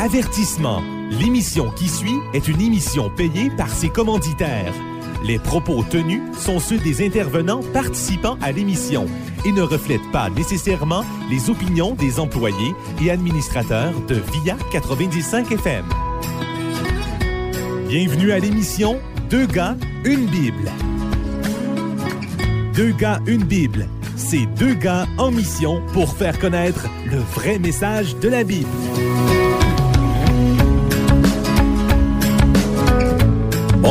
Avertissement. L'émission qui suit est une émission payée par ses commanditaires. Les propos tenus sont ceux des intervenants participant à l'émission et ne reflètent pas nécessairement les opinions des employés et administrateurs de VIA 95 FM. Bienvenue à l'émission Deux gars, une Bible. Deux gars, une Bible. C'est deux gars en mission pour faire connaître le vrai message de la Bible.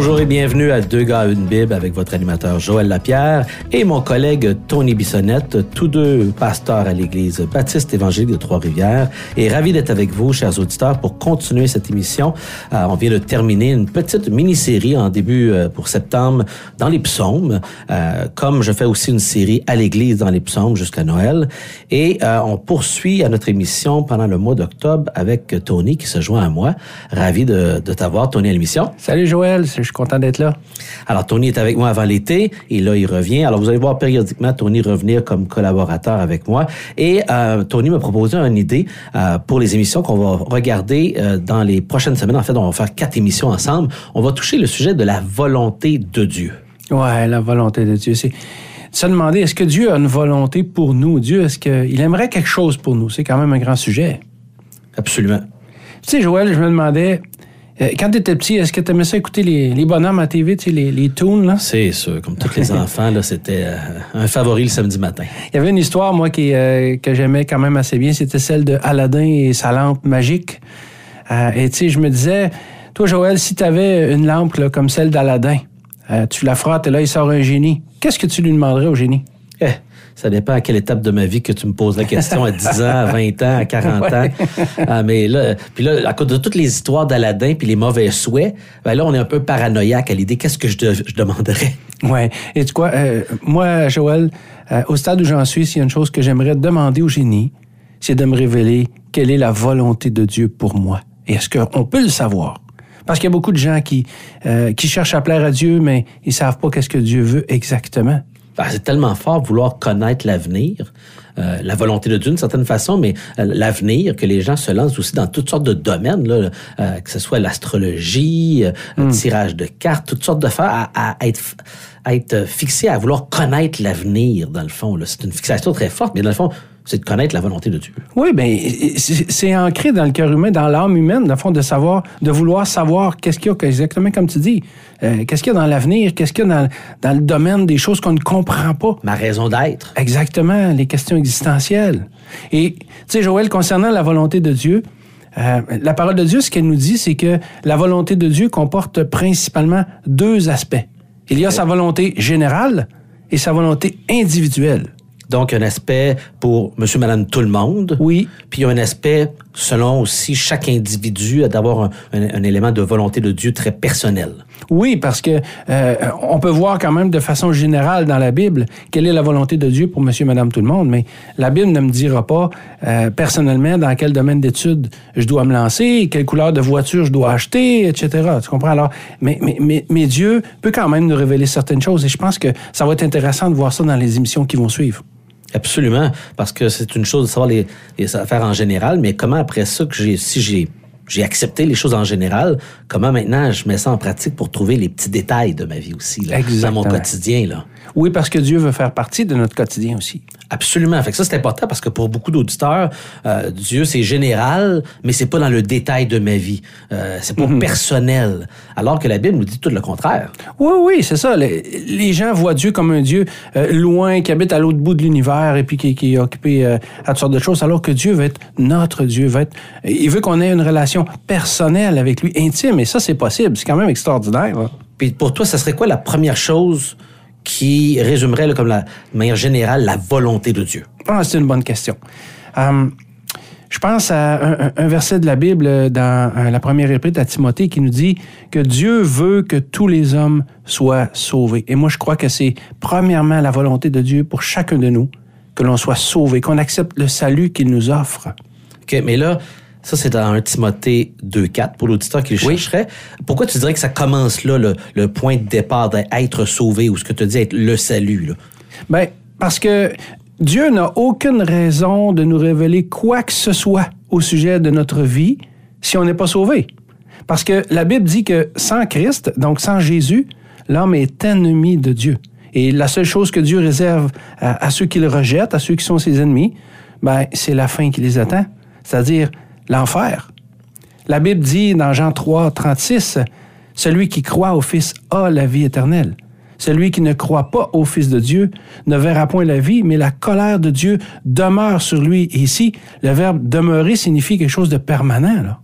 Bonjour et bienvenue à Deux gars, une Bible avec votre animateur Joël Lapierre et mon collègue Tony Bissonnette, tous deux pasteurs à l'Église baptiste évangélique de Trois-Rivières. Et ravi d'être avec vous, chers auditeurs, pour continuer cette émission. Euh, on vient de terminer une petite mini-série en début euh, pour septembre dans les psaumes, euh, comme je fais aussi une série à l'Église dans les psaumes jusqu'à Noël. Et on poursuit à notre émission pendant le mois d'octobre avec Tony qui se joint à moi. Ravi de, t'avoir, Tony, à l'émission. Salut Joël, je suis content d'être là. Alors, Tony est avec moi avant l'été et là, il revient. Alors, vous allez voir périodiquement Tony revenir comme collaborateur avec moi. Et euh, Tony m'a proposé une idée euh, pour les émissions qu'on va regarder euh, dans les prochaines semaines. En fait, on va faire quatre émissions ensemble. On va toucher le sujet de la volonté de Dieu. Ouais, la volonté de Dieu. C'est se demander, est-ce que Dieu a une volonté pour nous? Dieu, est-ce qu'il aimerait quelque chose pour nous? C'est quand même un grand sujet. Absolument. Tu sais, Joël, je me demandais, quand tu étais petit, est-ce que tu aimais ça écouter les, les bonhommes à TV, tu sais, les, les toons? Là? C'est sûr. Comme tous les enfants, là, c'était euh, un favori le samedi matin. Il y avait une histoire, moi, qui, euh, que j'aimais quand même assez bien. C'était celle de Aladdin et sa lampe magique. et tu sais, je me disais, toi, Joël, si tu avais une lampe là, comme celle d'Aladin, tu la frottes et là, il sort un génie. Qu'est-ce que tu lui demanderais au génie? Eh, ça dépend à quelle étape de ma vie que tu me poses la question, à 10 ans, à 20 ans, à 40 ans. Ah, mais là, puis là, à cause de toutes les histoires d'Aladin puis les mauvais souhaits, ben là, on est un peu paranoïaque à l'idée qu'est-ce que je, je demanderais? Ouais. Et tu quoi, euh, moi, Joël, euh, au stade où j'en suis, s'il y a une chose que j'aimerais demander au génie, c'est de me révéler quelle est la volonté de Dieu pour moi. Et est-ce qu'on peut le savoir? Parce qu'il y a beaucoup de gens qui, euh, qui cherchent à plaire à Dieu, mais ils savent pas qu'est-ce que Dieu veut exactement. Ben, c'est tellement fort vouloir connaître l'avenir, euh, la volonté de Dieu d'une certaine façon, mais euh, l'avenir, que les gens se lancent aussi dans toutes sortes de domaines, là, euh, que ce soit l'astrologie, le hmm. tirage de cartes, toutes sortes de faire, à, à, être, à être fixé à vouloir connaître l'avenir, dans le fond. C'est une fixation très forte, mais dans le fond, c'est de connaître la volonté de Dieu. Oui, bien, c'est ancré dans le cœur humain, dans l'âme humaine, dans le fond, de savoir, de vouloir savoir qu'est-ce qu'il y a, exactement comme tu dis, euh, qu'est-ce qu'il y a dans l'avenir, qu'est-ce qu'il y a dans, le domaine des choses qu'on ne comprend pas. Ma raison d'être. Exactement, les questions existentielles. Et, tu sais, Joël, concernant la volonté de Dieu, euh, la parole de Dieu, ce qu'elle nous dit, c'est que la volonté de Dieu comporte principalement deux aspects. Il y a sa volonté générale et sa volonté individuelle. Donc, un aspect pour monsieur, madame, tout le monde. Oui. Puis, il y a un aspect, selon aussi chaque individu, d'avoir un, élément de volonté de Dieu très personnel. Oui, parce que euh, on peut voir quand même de façon générale dans la Bible quelle est la volonté de Dieu pour monsieur, madame, tout le monde. Mais la Bible ne me dira pas euh, personnellement dans quel domaine d'études je dois me lancer, quelle couleur de voiture je dois acheter, etc. Tu comprends? Alors, mais, mais, mais, mais Dieu peut quand même nous révéler certaines choses. Et je pense que ça va être intéressant de voir ça dans les émissions qui vont suivre. Absolument, parce que c'est une chose de savoir les, les, affaires en général, mais comment après ça que j'ai, si j'ai, j'ai accepté les choses en général, comment maintenant je mets ça en pratique pour trouver les petits détails de ma vie aussi, là, dans mon quotidien, là? Oui, parce que Dieu veut faire partie de notre quotidien aussi. Absolument. Fait que ça, c'est important parce que pour beaucoup d'auditeurs, euh, Dieu, c'est général, mais c'est pas dans le détail de ma vie. Euh, c'est pas mhm. personnel. Alors que la Bible nous dit tout le contraire. Oui, oui, c'est ça. Les, gens voient Dieu comme un Dieu euh, loin, qui habite à l'autre bout de l'univers et puis qui, qui est occupé à toutes sortes de choses, alors que Dieu veut être notre Dieu. Veut être, il veut qu'on ait une relation personnelle avec lui, intime. Et ça, c'est possible. C'est quand même extraordinaire. Puis pour toi, ça serait quoi la première chose qui résumerait comme la, de manière générale la volonté de Dieu? Ah, c'est une bonne question. Hum, je pense à un, verset de la Bible dans euh, la première épître à Timothée qui nous dit que Dieu veut que tous les hommes soient sauvés. Et moi, je crois que c'est premièrement la volonté de Dieu pour chacun de nous que l'on soit sauvé, qu'on accepte le salut qu'il nous offre. OK, mais là, ça, c'est dans un Timothée 2.4 pour l'auditeur qui le chercherait. Pourquoi tu dirais que ça commence là, le, point de départ d'être sauvé ou ce que tu dis être le salut? Là? Bien, parce que Dieu n'a aucune raison de nous révéler quoi que ce soit au sujet de notre vie si on n'est pas sauvé. Parce que la Bible dit que sans Christ, donc sans Jésus, l'homme est ennemi de Dieu. Et la seule chose que Dieu réserve à, ceux qui le rejettent, à ceux qui sont ses ennemis, ben, c'est la fin qui les attend, c'est-à-dire l'enfer. La Bible dit dans Jean 3, 36, Celui qui croit au Fils a la vie éternelle. Celui qui ne croit pas au Fils de Dieu ne verra point la vie, mais la colère de Dieu demeure sur lui. Et ici, le verbe demeurer signifie quelque chose de permanent. Là.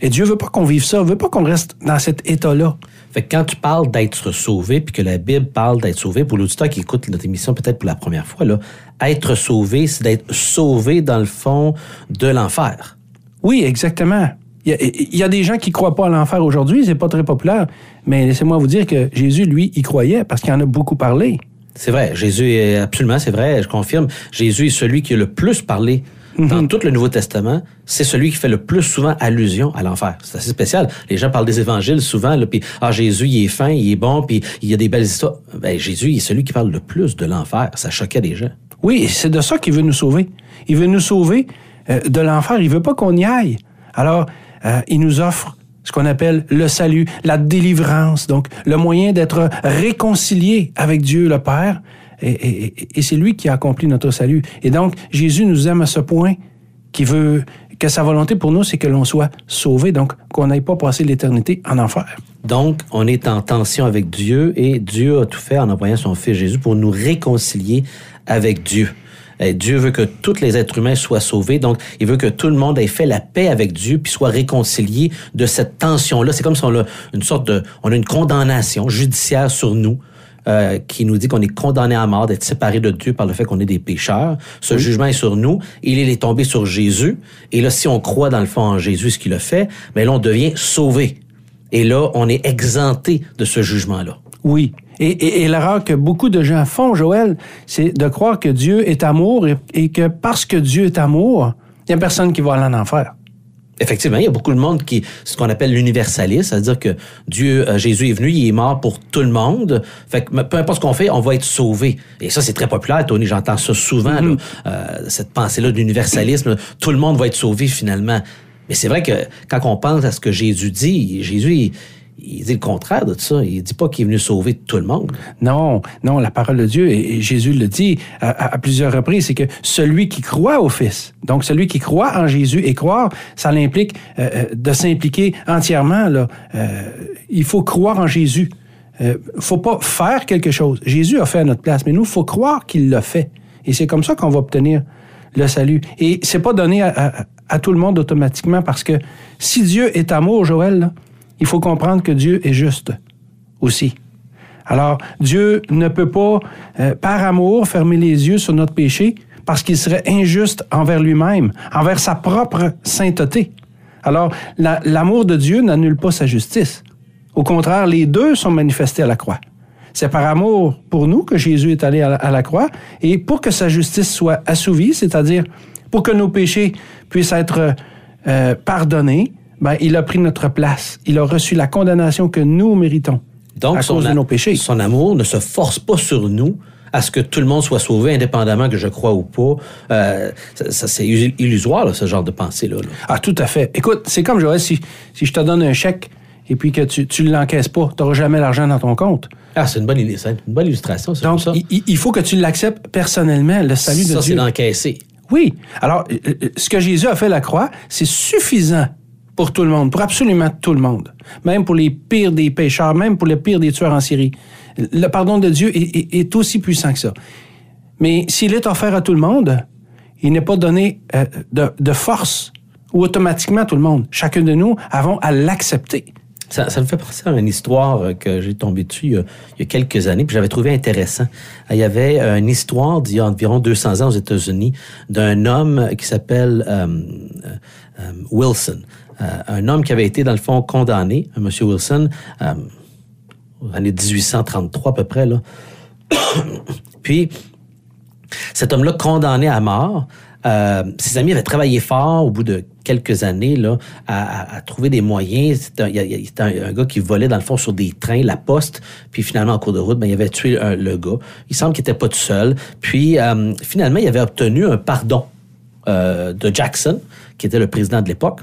Et Dieu veut pas qu'on vive ça, veut pas qu'on reste dans cet état-là. Fait que quand tu parles d'être sauvé, puis que la Bible parle d'être sauvé, pour l'auditeur qui écoute notre émission peut-être pour la première fois, là, être sauvé, c'est d'être sauvé dans le fond de l'enfer. Oui, exactement. Il y, a, des gens qui croient pas à l'enfer aujourd'hui, c'est pas très populaire, mais laissez-moi vous dire que Jésus, lui, y croyait parce qu'il en a beaucoup parlé. C'est vrai, Jésus est absolument, c'est vrai, je confirme. Jésus est celui qui a le plus parlé dans mhm. tout le Nouveau Testament, c'est celui qui fait le plus souvent allusion à l'enfer. C'est assez spécial. Les gens parlent des évangiles souvent, puis ah Jésus il est fin, il est bon, puis il y a des belles histoires. Ben, Jésus il est celui qui parle le plus de l'enfer. Ça choquait les gens. Oui, c'est de ça qu'il veut nous sauver. Il veut nous sauver euh, de l'enfer. Il veut pas qu'on y aille. Alors, euh, il nous offre ce qu'on appelle le salut, la délivrance, donc le moyen d'être réconcilié avec Dieu le Père et, c'est lui qui a accompli notre salut. Et donc, Jésus nous aime à ce point qu'il veut que sa volonté pour nous, c'est que l'on soit sauvé, donc qu'on n'aille pas passer l'éternité en enfer. Donc, on est en tension avec Dieu et Dieu a tout fait en envoyant son Fils Jésus pour nous réconcilier avec Dieu. Et Dieu veut que tous les êtres humains soient sauvés, donc il veut que tout le monde ait fait la paix avec Dieu puis soit réconcilié de cette tension-là. C'est comme si on a une sorte de, on a une condamnation judiciaire sur nous euh, qui nous dit qu'on est condamné à mort, d'être séparé de Dieu par le fait qu'on est des pécheurs. Ce jugement est sur nous. Il est tombé sur Jésus. Et là, si on croit dans le fond en Jésus, ce qu'il a fait, mais ben là, on devient sauvé. Et là, on est exempté de ce jugement-là. Oui. Et, et, l'erreur que beaucoup de gens font, Joël, c'est de croire que Dieu est amour et, et que parce que Dieu est amour, il n'y a personne qui va aller en enfer. Effectivement, il y a beaucoup de monde qui, ce qu'on appelle l'universalisme, c'est-à-dire que Dieu, euh, Jésus est venu, il est mort pour tout le monde. Fait que peu importe ce qu'on fait, on va être sauvé. Et ça, c'est très populaire, Tony. J'entends ça souvent, mm-hmm. euh, cette pensée-là d'universalisme. Tout le monde va être sauvé finalement. Mais c'est vrai que quand on pense à ce que Jésus dit, Jésus, il dit le contraire de ça. Il dit pas qu'il est venu sauver tout le monde. Non, non, la parole de Dieu, et Jésus le dit à, plusieurs reprises, c'est que celui qui croit au Fils, donc celui qui croit en Jésus, et croire, ça l'implique euh, euh, de s'impliquer entièrement. Là. Euh, il faut croire en Jésus. Il faut pas faire quelque chose. Jésus a fait à notre place, mais nous, il faut croire qu'il l'a fait. Et c'est comme ça qu'on va obtenir le salut. Et c'est pas donné à, à, tout le monde automatiquement, parce que si Dieu est amour, Joël, là, il faut comprendre que Dieu est juste aussi. Alors, Dieu ne peut pas, euh, par amour, fermer les yeux sur notre péché parce qu'il serait injuste envers lui-même, envers sa propre sainteté. Alors, l'amour de Dieu n'annule pas sa justice. Au contraire, les deux sont manifestés à la croix. C'est par amour pour nous que Jésus est allé à la, croix et pour que sa justice soit assouvie, c'est-à-dire pour que nos péchés puissent être euh, pardonnés, ben, il a pris notre place. Il a reçu la condamnation que nous méritons Donc, à cause de nos péchés. Son amour ne se force pas sur nous à ce que tout le monde soit sauvé, indépendamment que je crois ou pas. Euh, ça, c'est illusoire, ce genre de pensée-là. Ah, tout à fait. Écoute, c'est comme, Joël, si, si je te donne un chèque et puis que tu ne l'encaisses pas, tu n'auras jamais l'argent dans ton compte. Ah, c'est une bonne, une bonne illustration. Donc, ça. Il, il, faut que tu l'acceptes personnellement, le salut de Dieu. Ça, c'est d'encaisser. Oui. Alors, euh, euh, ce que Jésus a fait à la croix, c'est suffisant pour tout le monde, pour absolument tout le monde, même pour les pires des pécheurs, même pour les pires des tueurs en Syrie. Le pardon de Dieu est, aussi puissant que ça. Mais s'il est offert à tout le monde, il n'est pas donné euh, de, force ou automatiquement à tout le monde. Chacun de nous avons à l'accepter. Ça, me fait penser à une histoire que j'ai tombé dessus il y, a, quelques années, puis j'avais trouvé intéressant. Il y avait une histoire d'il y a environ 200 ans aux États-Unis d'un homme qui s'appelle euh, euh, Wilson. Euh, un homme qui avait été, dans le fond, condamné, M. Wilson, euh, aux années 1833 à peu près. Puis, cet homme-là, condamné à mort, euh, ses amis avaient travaillé fort au bout de quelques années à, trouver des moyens. C'était un, un, gars qui volait dans le fond sur des trains, la poste, puis finalement en cours de route, ben, il avait tué le gars. Il semble qu'il n'était pas tout seul. Puis finalement, il avait obtenu un pardon de Jackson, qui était le président de l'époque.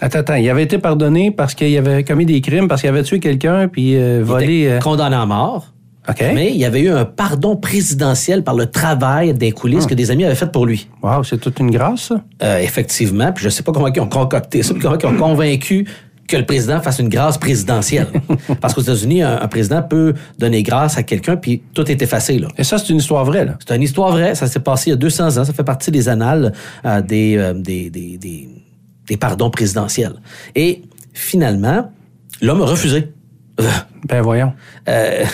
Attends, attends, il avait été pardonné parce qu'il avait commis des crimes, parce qu'il avait tué quelqu'un, puis euh, Il volé... était euh, condamné à mort. OK. Mais il y avait eu un pardon présidentiel par le travail des coulisses Ah. que des amis avaient fait pour lui. Wow, c'est toute une grâce, ça. Euh, effectivement, puis je sais pas comment ils ont concocté ça, puis comment ils ont convaincu que le président fasse une grâce présidentielle. Parce qu'aux États-Unis, un, un président peut donner grâce à quelqu'un, puis tout est effacé. Là. Et ça, c'est une histoire vraie, là. C'est une histoire vraie, ça s'est passé il y a 200 ans, ça fait partie des annales euh, des, euh, des, des, des, des pardons présidentiels. Et finalement, l'homme a refusé. Ben voyons. Euh,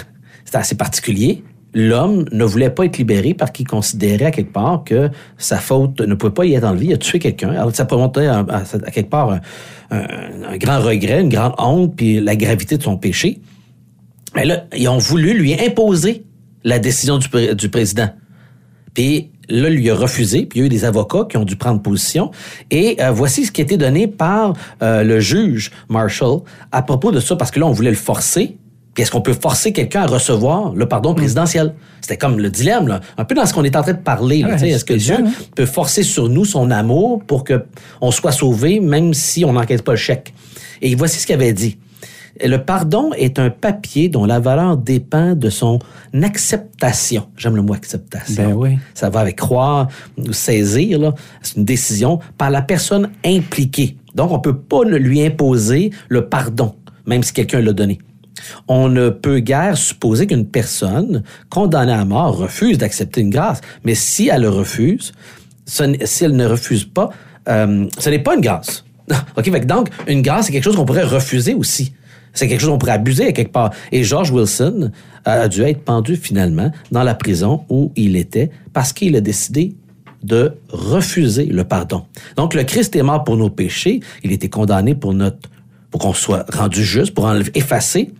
c'est assez particulier. L'homme ne voulait pas être libéré parce qu'il considérait à quelque part que sa faute ne pouvait pas y être enlevée. Il a tué quelqu'un. Alors, ça remontait à, à- à quelque part un, un- un grand regret, une grande honte, puis la gravité de son péché. Mais là, ils ont voulu lui imposer la décision du, du président. Puis là, lui a refusé, puis il y a eu des avocats qui ont dû prendre position. Et euh, voici ce qui a été donné par euh, le juge Marshall à propos de ça, parce que là, on voulait le forcer. Puis est-ce qu'on peut forcer quelqu'un à recevoir le pardon présidentiel? C'était comme le dilemme, là. un peu dans ce qu'on est en train de parler. là, Ouais, tu sais. est-ce que Dieu hein? peut forcer sur nous son amour pour que on soit sauvé, même si on n'encaisse pas le chèque? Et voici ce qu'il avait dit. Le pardon est un papier dont la valeur dépend de son acceptation. J'aime le mot acceptation. Ben oui. Ça va avec croire ou saisir. C'est une décision par la personne impliquée. Donc, on peut pas ne lui imposer le pardon, même si quelqu'un l'a donné. On ne peut guère supposer qu'une personne condamnée à mort refuse d'accepter une grâce. Mais si elle le refuse, si elle ne refuse pas, euh, ce n'est pas une grâce. OK? Fait que donc, une grâce, c'est quelque chose qu'on pourrait refuser aussi. C'est quelque chose qu'on pourrait abuser à quelque part. Et George Wilson a dû être pendu finalement dans la prison où il était parce qu'il a décidé de refuser le pardon. Donc, le Christ est mort pour nos péchés. Il était condamné pour notre, pour qu'on soit rendu juste, pour enlever, effacer.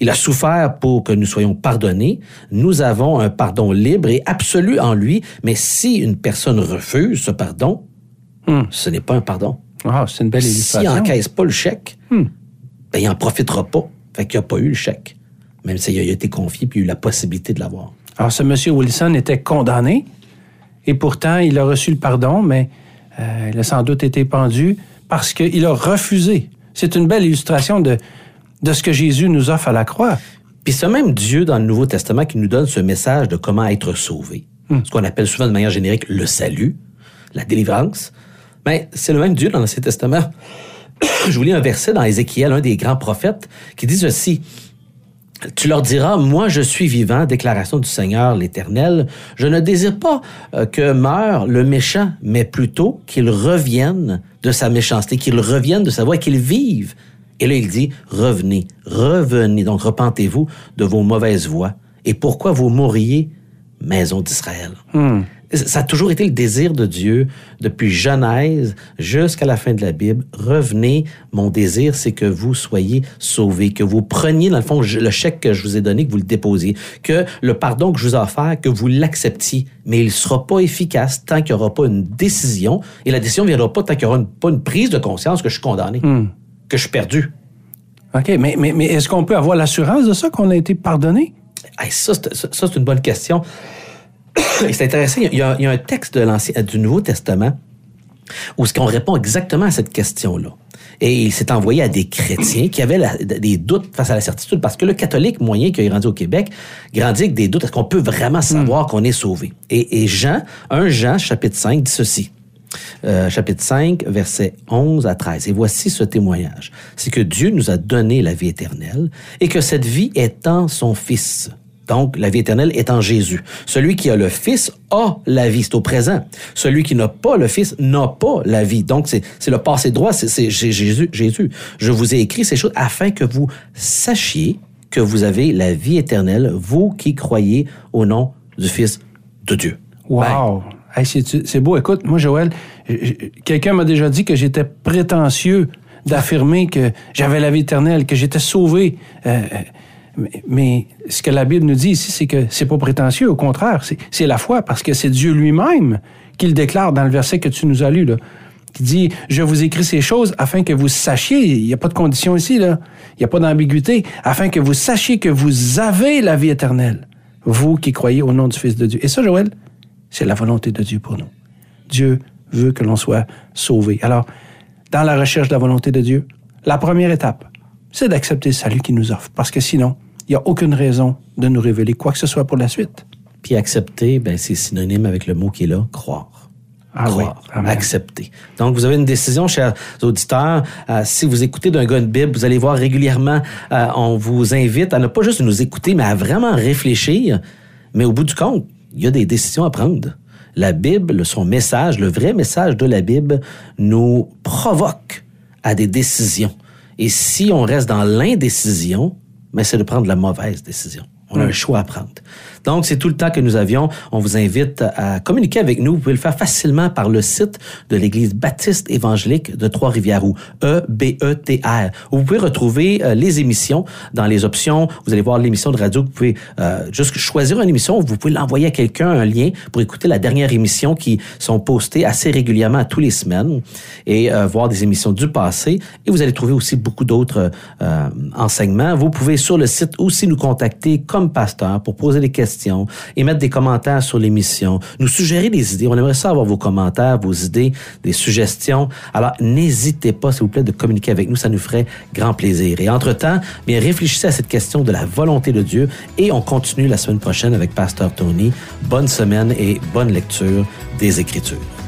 Il a souffert pour que nous soyons pardonnés. Nous avons un pardon libre et absolu en lui. Mais si une personne refuse ce pardon, ce n'est pas un pardon. Ah, c'est une belle S'il illustration. n'encaisse pas le chèque, ben, il n'en profitera pas. Fait qu'il n'a pas eu le chèque. Même s'il a été confié puis il a eu la possibilité de l'avoir. Alors, ce monsieur Wilson était condamné et pourtant, il a reçu le pardon, mais euh, il a sans doute été pendu parce qu'il a refusé. C'est une belle illustration de, de ce que Jésus nous offre à la croix. Puis ce même Dieu dans le Nouveau Testament qui nous donne ce message de comment être sauvé, ce qu'on appelle souvent de manière générique le salut, la délivrance, mais c'est le même Dieu dans l'Ancien Testament. Je vous lis un verset dans Ézéchiel, un des grands prophètes, qui dit ceci. Tu leur diras, moi je suis vivant, déclaration du Seigneur l'Éternel. Je ne désire pas euh, que meure le méchant, mais plutôt qu'il revienne de sa méchanceté, qu'il revienne de sa voie, qu'il vive. Et là il dit, revenez, revenez, donc repentez-vous de vos mauvaises voies. Et pourquoi vous mourriez, maison d'Israël? Ça a toujours été le désir de Dieu depuis Genèse jusqu'à la fin de la Bible. Revenez, mon désir, c'est que vous soyez sauvés, que vous preniez, dans le fond, le chèque que je vous ai donné, que vous le déposiez, que le pardon que je vous ai offert, que vous l'acceptiez. Mais il ne sera pas efficace tant qu'il n'y aura pas une décision. Et la décision ne viendra pas tant qu'il n'y aura une- pas une prise de conscience que je suis condamné, que je suis perdu. OK, mais, mais, mais est-ce qu'on peut avoir l'assurance de ça, qu'on a été pardonné? Hey, ça, c'est une bonne question. C'est intéressant. Il y, a, il y a un texte de l'Ancien, du Nouveau Testament où ce qu'on répond exactement à cette question-là. Et il s'est envoyé à des chrétiens qui avaient la- des doutes face à la certitude, parce que le catholique moyen qui a grandi au Québec grandit avec des doutes. Est-ce qu'on peut vraiment savoir qu'on est sauvé? Et, et Jean, 1 Jean, chapitre 5, dit ceci. Euh, chapitre 5, versets 11 à 13. Et voici ce témoignage. C'est que Dieu nous a donné la vie éternelle et que cette vie est en son Fils. Donc, la vie éternelle est en Jésus. Celui qui a le Fils a la vie, c'est au présent. Celui qui n'a pas le Fils n'a pas la vie. Donc, c'est le passé droit, c'est Jésus, Jésus. Je vous ai écrit ces choses afin que vous sachiez que vous avez la vie éternelle, vous qui croyez au nom du Fils de Dieu. Wow! Hey, c'est beau. Écoute, moi, Joël, quelqu'un m'a déjà dit que j'étais prétentieux d'affirmer que j'avais la vie éternelle, que j'étais sauvé. Euh, mais, ce que la Bible nous dit ici, c'est que c'est pas prétentieux. Au contraire, c'est- c'est la foi, parce que c'est Dieu lui-même qui le déclare dans le verset que tu nous as lu, là, qui dit Je vous écris ces choses afin que vous sachiez, il n'y a pas de condition ici, là, il n'y a pas d'ambiguïté, afin que vous sachiez que vous avez la vie éternelle, vous qui croyez au nom du Fils de Dieu. Et ça, Joël, c'est la volonté de Dieu pour nous. Dieu veut que l'on soit sauvé. Alors, dans la recherche de la volonté de Dieu, la première étape, c'est d'accepter le salut qu'il nous offre. Parce que sinon, il n'y a aucune raison de nous révéler quoi que ce soit pour la suite. Puis accepter, ben, c'est synonyme avec le mot qui est là, croire. Ah croire, oui, accepter. Donc, vous avez une décision, chers auditeurs. Euh, si vous écoutez d'un gars une Bible, vous allez voir régulièrement, euh, on vous invite à ne pas juste nous écouter, mais à vraiment réfléchir. Mais au bout du compte, il y a des décisions à prendre. La Bible, son message, le vrai message de la Bible, nous provoque à des décisions. Et si on reste dans l'indécision, mais c'est de prendre la mauvaise décision. On a un choix à prendre. Donc, c'est tout le temps que nous avions. On vous invite à communiquer avec nous. Vous pouvez le faire facilement par le site de l'Église baptiste évangélique de Trois-Rivières ou E-B-E-T-R. Vous pouvez retrouver euh, les émissions dans les options. Vous allez voir l'émission de radio. Vous pouvez euh, juste choisir une émission. Vous pouvez l'envoyer à quelqu'un, un lien, pour écouter la dernière émission qui sont postées assez régulièrement tous les semaines et euh, voir des émissions du passé. Et vous allez trouver aussi beaucoup d'autres enseignements. Vous pouvez sur le site aussi nous contacter comme pasteur pour poser des questions et mettre des commentaires sur l'émission, nous suggérer des idées. On aimerait ça avoir vos commentaires, vos idées, des suggestions. Alors, n'hésitez pas, s'il vous plaît, de communiquer avec nous. Ça nous ferait grand plaisir. Et entre-temps, bien, réfléchissez à cette question de la volonté de Dieu et on continue la semaine prochaine avec Pasteur Tony. Bonne semaine et bonne lecture des Écritures.